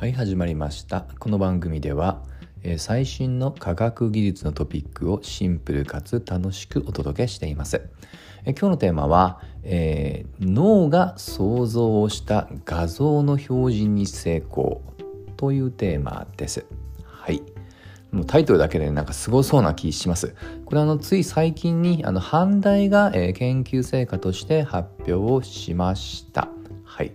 はい始まりましたこの番組では、えー最新の科学技術のトピックをシンプルかつ楽しくお届けしています、えー今日のテーマは、えー脳が想像をした画像の表示に成功というテーマですはいもうタイトルだけでなんかすごそうな気します。これあのつい最近にあの阪大が、え研究成果として発表をしました。はい。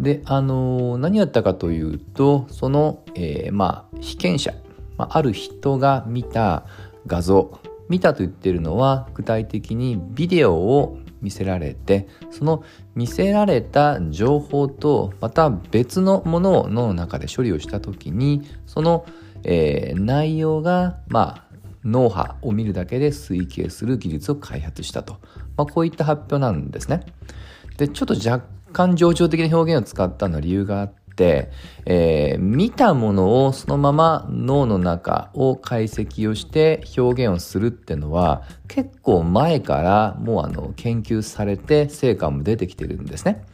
で、あのー何やったかというと、その、えーまあ被験者、まあ、ある人が見た画像、見たと言ってるのは具体的にビデオを見せられてその見せられた情報とまた別のものを脳の中で処理をした時にその、えー内容がまあ脳波を見るだけで推計する技術を開発したと、まあ、こういった発表なんですね。でちょっと若感情緒的な表現を使ったのは理由があって、えー見たものをそのまま脳の中を解析をして表現をするってのは結構前からもうあの研究されて成果も出てきてるんですね。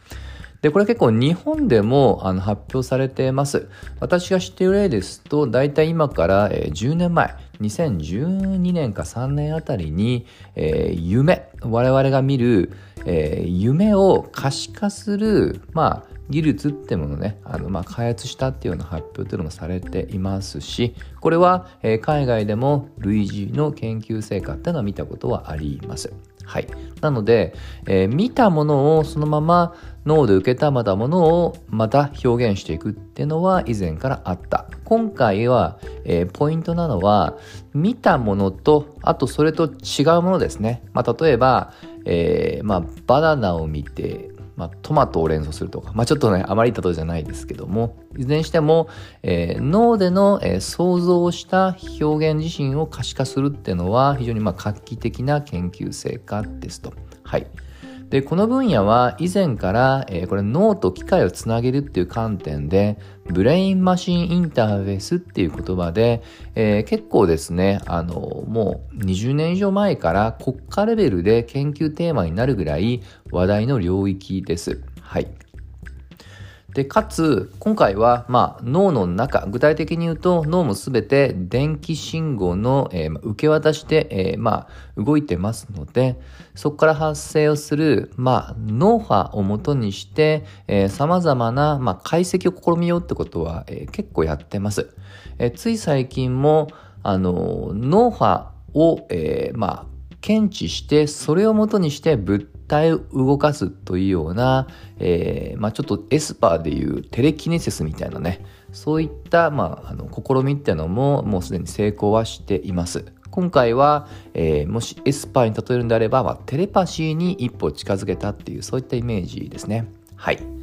で、これ結構日本でもあの発表されてます。私が知っている例ですと、大体今から10年前、2012年か3年あたりに、えー夢、我々が見る、えー夢を可視化する、まあ、技術ってものね、あの、まあ、開発したっていうような発表っていうのもされていますし、これは、えー海外でも類似の研究成果っていうのは見たことはあります。はい。なので、えー見たものをそのまま脳で受けたまたものをまた表現していくっていうのは以前からあった。今回は、えーポイントなのは、見たものと、あとそれと違うものですね。まあ、例えば、えーまあ、バナナを見て、まあ、トマトを連想するとか、まあ、ちょっとね、あまり例えじゃないですけども、いずれにしても、えー脳での、えー想像した表現自身を可視化するっていうのは、非常にまあ画期的な研究成果ですと。はい。で、この分野は以前から、えーこれ脳と機械をつなげるっていう観点で、ブレインマシンインターフェースっていう言葉で、えー結構ですね、あの、もう20年以上前から国家レベルで研究テーマになるぐらい話題の領域です。はい。で、かつ、今回は、まあ、脳の中、具体的に言うと、脳もすべて電気信号の、えー受け渡しで、えーまあ、動いてますので、そこから発生をする、まあ、脳波をもとにして、えー、様々な、まあ、解析を試みようってことは、えー結構やってます。えつい最近も、あの、脳波を、えまあ、検知してそれをもとにして物体を動かすというような、えーまあ、ちょっとエスパーでいうテレキネシスみたいなねそういった、まあ、あの試みっていうのももうすでに成功はしています。今回は、えーもしエスパーに例えるんであれば、まあ、テレパシーに一歩近づけたっていうそういったイメージですね。はい。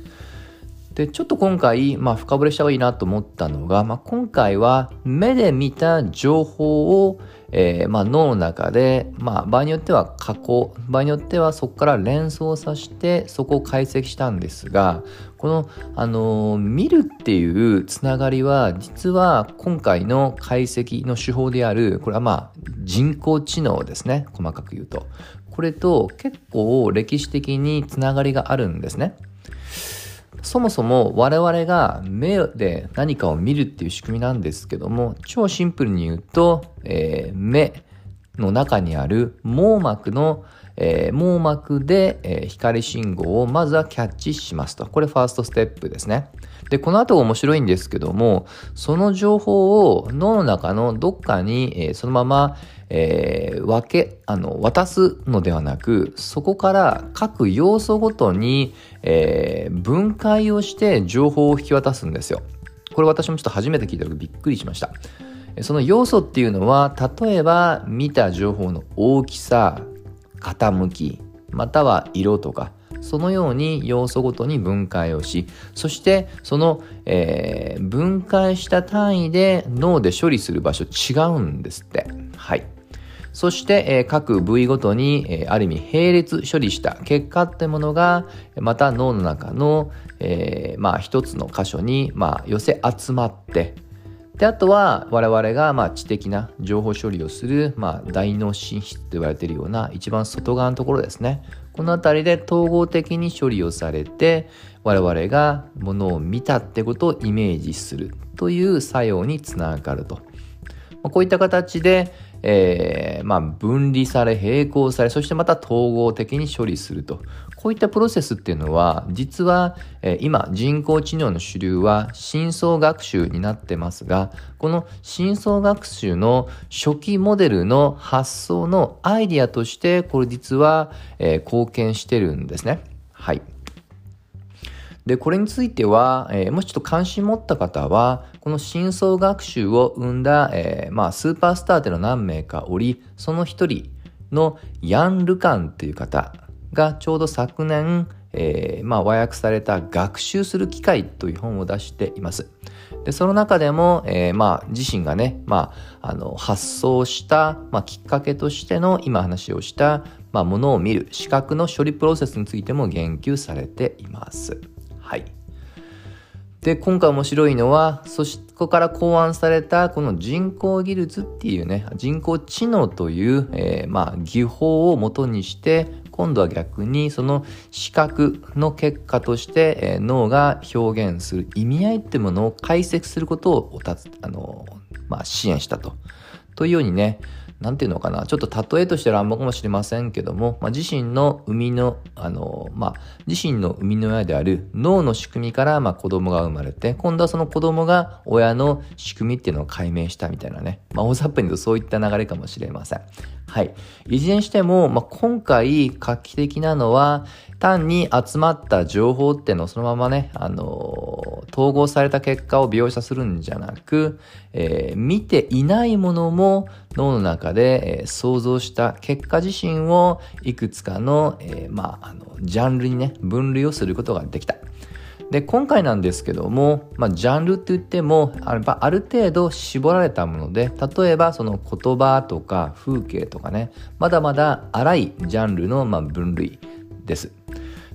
で、ちょっと今回、まあ、深掘りした方がいいなと思ったのが、まあ、今回は目で見た情報を、えーまあ、脳の中で、まあ、場合によっては加工、場合によってはそこから連想させて、そこを解析したんですが、この、あのー見るっていうつながりは、実は今回の解析の手法である、これはまあ、人工知能ですね、細かく言うと。これと結構歴史的につながりがあるんですね。そもそも我々が目で何かを見るっていう仕組みなんですけども超シンプルに言うと、えー目の中にある網膜の、えー網膜で、えー光信号をまずはキャッチしますと。これファーストステップですね。でこの後面白いんですけどもその情報を脳の中のどっかに、えーそのまま、えー分けあの渡すのではなくそこから各要素ごとに、えー分解をして情報を引き渡すんですよ。これ私もちょっと初めて聞いた時びっくりしました。その要素っていうのは例えば見た情報の大きさ傾きまたは色とかそのように要素ごとに分解をしそしてその、えー分解した単位で脳で処理する場所違うんですって。はい。そして、えー各部位ごとに、えーある意味並列処理した結果ってものがまた脳の中の、えーまあ、一つの箇所に、まあ、寄せ集まってであとは我々がまあ知的な情報処理をする、まあ、大脳進出と言われているような一番外側のところですね。この辺りで統合的に処理をされて我々がものを見たってことをイメージするという作用につながると。まこういった形でえー、まあ、分離され、並行され、そしてまた統合的に処理すると。こういったプロセスっていうのは、実は、えー、今、人工知能の主流は深層学習になってますが、この深層学習の初期モデルの発想のアイディアとして、これ実は、えー、貢献してるんですね。はい。で、これについては、えー、もしちょっと関心持った方は、この深層学習を生んだ、えー、まあ、スーパースターっていうの何名かおり、その一人のヤン・ルカンっていう方がちょうど昨年、えー、まあ、和訳された学習する機会という本を出しています。で、その中でも、えー、まあ、自身がね、まあ、あの、発想した、まあ、きっかけとしての今話をした、まあ、ものを見る視覚の処理プロセスについても言及されています。はい。で、今回面白いのは、そこから考案されたこの人工技術っていうね、人工知能という、えー、まあ、技法をもとにして、今度は逆にその視覚の結果として、えー、脳が表現する意味合いっていうものを解析することをおた、あの、まあ、支援したと。というようにね、なんていうのかな、ちょっと例えとしては乱暴かもしれませんけども、まあ、自身の生みの、あの、まあ、自身の生みの親である脳の仕組みから、まあ、子供が生まれて、今度はその子供が親の仕組みっていうのを解明したみたいなね、まあ、大雑把に言うとそういった流れかもしれません。はい。いずれにしても、まあ、今回画期的なのは、単に集まった情報っていうのをそのままね、あの、統合された結果を描写するんじゃなく、えー、見ていないものも脳の中で、想像した結果自身をいくつかの、えまあ、あの、ジャンルにね、分類をすることができた。で、今回なんですけども、まあ、ジャンルって言っても、あある程度絞られたもので、例えばその言葉とか風景とかね、まだまだ荒いジャンルのま分類です。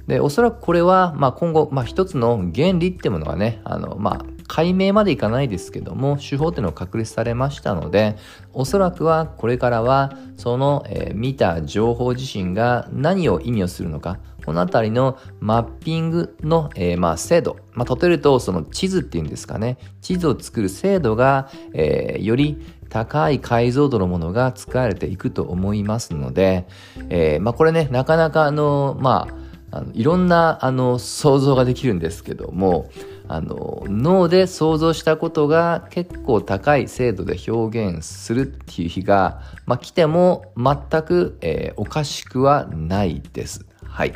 で、おそらくこれは、ま、今後、まあ、一つの原理ってものがね、あの、まあ、解明までいかないですけども、手法っていうのを確立されましたので、おそらくはこれからは、その、えー、見た情報自身が何を意味をするのか、このあたりのマッピングの、えー、まあ精度、まあ、例えるとその地図っていうんですかね、地図を作る精度が、えー、より高い解像度のものが使われていくと思いますので、え、まあこれね、なかなかあの、まあ、あのいろんなあの想像ができるんですけどもあの脳で想像したことが結構高い精度で表現するっていう日が、まあ、来ても全く、えー、おかしくはないです。はい。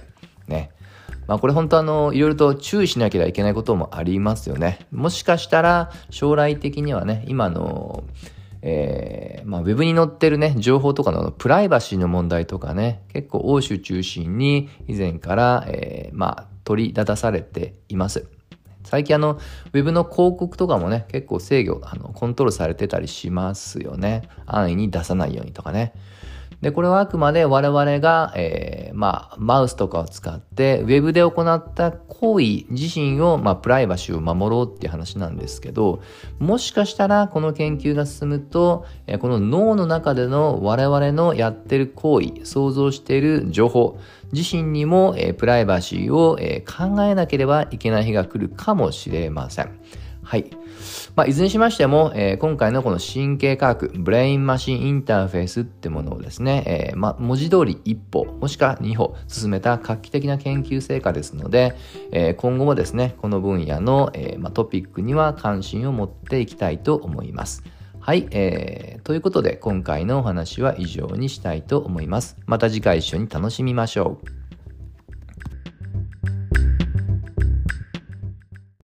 ね。まあこれ本当あの、いろいろと注意しなければいけないこともありますよね。もしかしたら将来的にはね、今の、えー、まあ、ウェブに載ってるね、情報とかのプライバシーの問題とかね、結構欧州中心に以前から、えー、まあ、取り立たされています。最近あの、ウェブの広告とかもね、結構制御、あの、コントロールされてたりしますよね。安易に出さないようにとかね。で、これはあくまで我々が、えー、まあ、マウスとかを使って、ウェブで行った行為自身を、まあ、プライバシーを守ろうっていう話なんですけど、もしかしたらこの研究が進むと、えー、この脳の中での我々のやってる行為、想像している情報、自身にも、えー、プライバシーを、え、考えなければいけない日が来るかもしれません。はい。まあ、いずれにしましても、えー、今回のこの神経科学、ブレインマシンインターフェースってものをですね、えー、まあ、文字通り一歩、もしくは二歩進めた画期的な研究成果ですので、えー、今後もですね、この分野の、えまあ、トピックには関心を持っていきたいと思います。はい、えー、ということで今回のお話は以上にしたいと思います。また次回一緒に楽しみましょう。